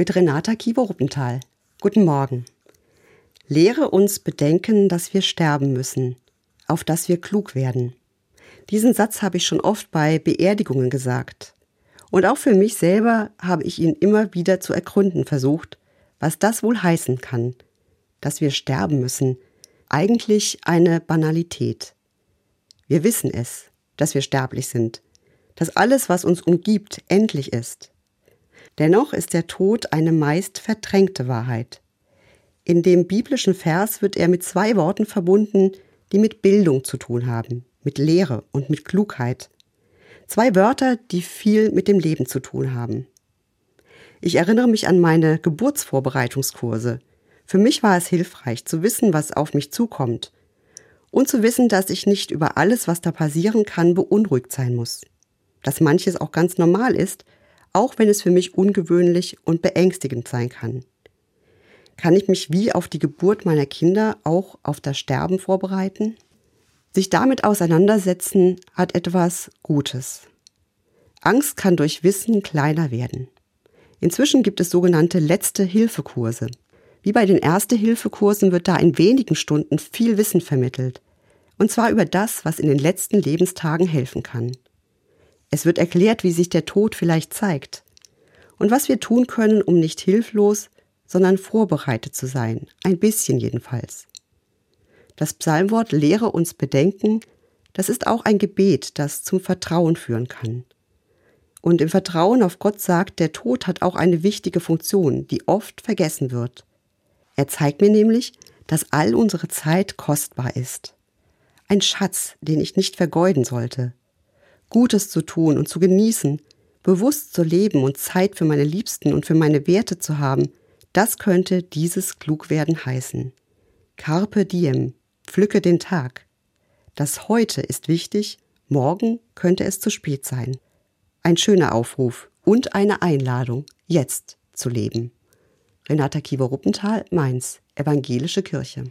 mit Renata Kieber-Ruppenthal. Guten Morgen. Lehre uns bedenken, dass wir sterben müssen, auf dass wir klug werden. Diesen Satz habe ich schon oft bei Beerdigungen gesagt. Und auch für mich selber habe ich ihn immer wieder zu ergründen versucht, was das wohl heißen kann, dass wir sterben müssen. Eigentlich eine Banalität. Wir wissen es, dass wir sterblich sind, dass alles, was uns umgibt, endlich ist. Dennoch ist der Tod eine meist verdrängte Wahrheit. In dem biblischen Vers wird er mit zwei Worten verbunden, die mit Bildung zu tun haben, mit Lehre und mit Klugheit. Zwei Wörter, die viel mit dem Leben zu tun haben. Ich erinnere mich an meine Geburtsvorbereitungskurse. Für mich war es hilfreich zu wissen, was auf mich zukommt und zu wissen, dass ich nicht über alles, was da passieren kann, beunruhigt sein muss. Dass manches auch ganz normal ist auch wenn es für mich ungewöhnlich und beängstigend sein kann. Kann ich mich wie auf die Geburt meiner Kinder auch auf das Sterben vorbereiten? Sich damit auseinandersetzen hat etwas Gutes. Angst kann durch Wissen kleiner werden. Inzwischen gibt es sogenannte letzte Hilfekurse. Wie bei den Erste-Hilfe-Kursen wird da in wenigen Stunden viel Wissen vermittelt. Und zwar über das, was in den letzten Lebenstagen helfen kann. Es wird erklärt, wie sich der Tod vielleicht zeigt und was wir tun können, um nicht hilflos, sondern vorbereitet zu sein, ein bisschen jedenfalls. Das Psalmwort lehre uns bedenken, das ist auch ein Gebet, das zum Vertrauen führen kann. Und im Vertrauen auf Gott sagt, der Tod hat auch eine wichtige Funktion, die oft vergessen wird. Er zeigt mir nämlich, dass all unsere Zeit kostbar ist. Ein Schatz, den ich nicht vergeuden sollte. Gutes zu tun und zu genießen, bewusst zu leben und Zeit für meine Liebsten und für meine Werte zu haben, das könnte dieses Klugwerden heißen. Carpe diem, pflücke den Tag. Das heute ist wichtig, morgen könnte es zu spät sein. Ein schöner Aufruf und eine Einladung, jetzt zu leben. Renata Kiewer-Ruppenthal, Mainz, Evangelische Kirche.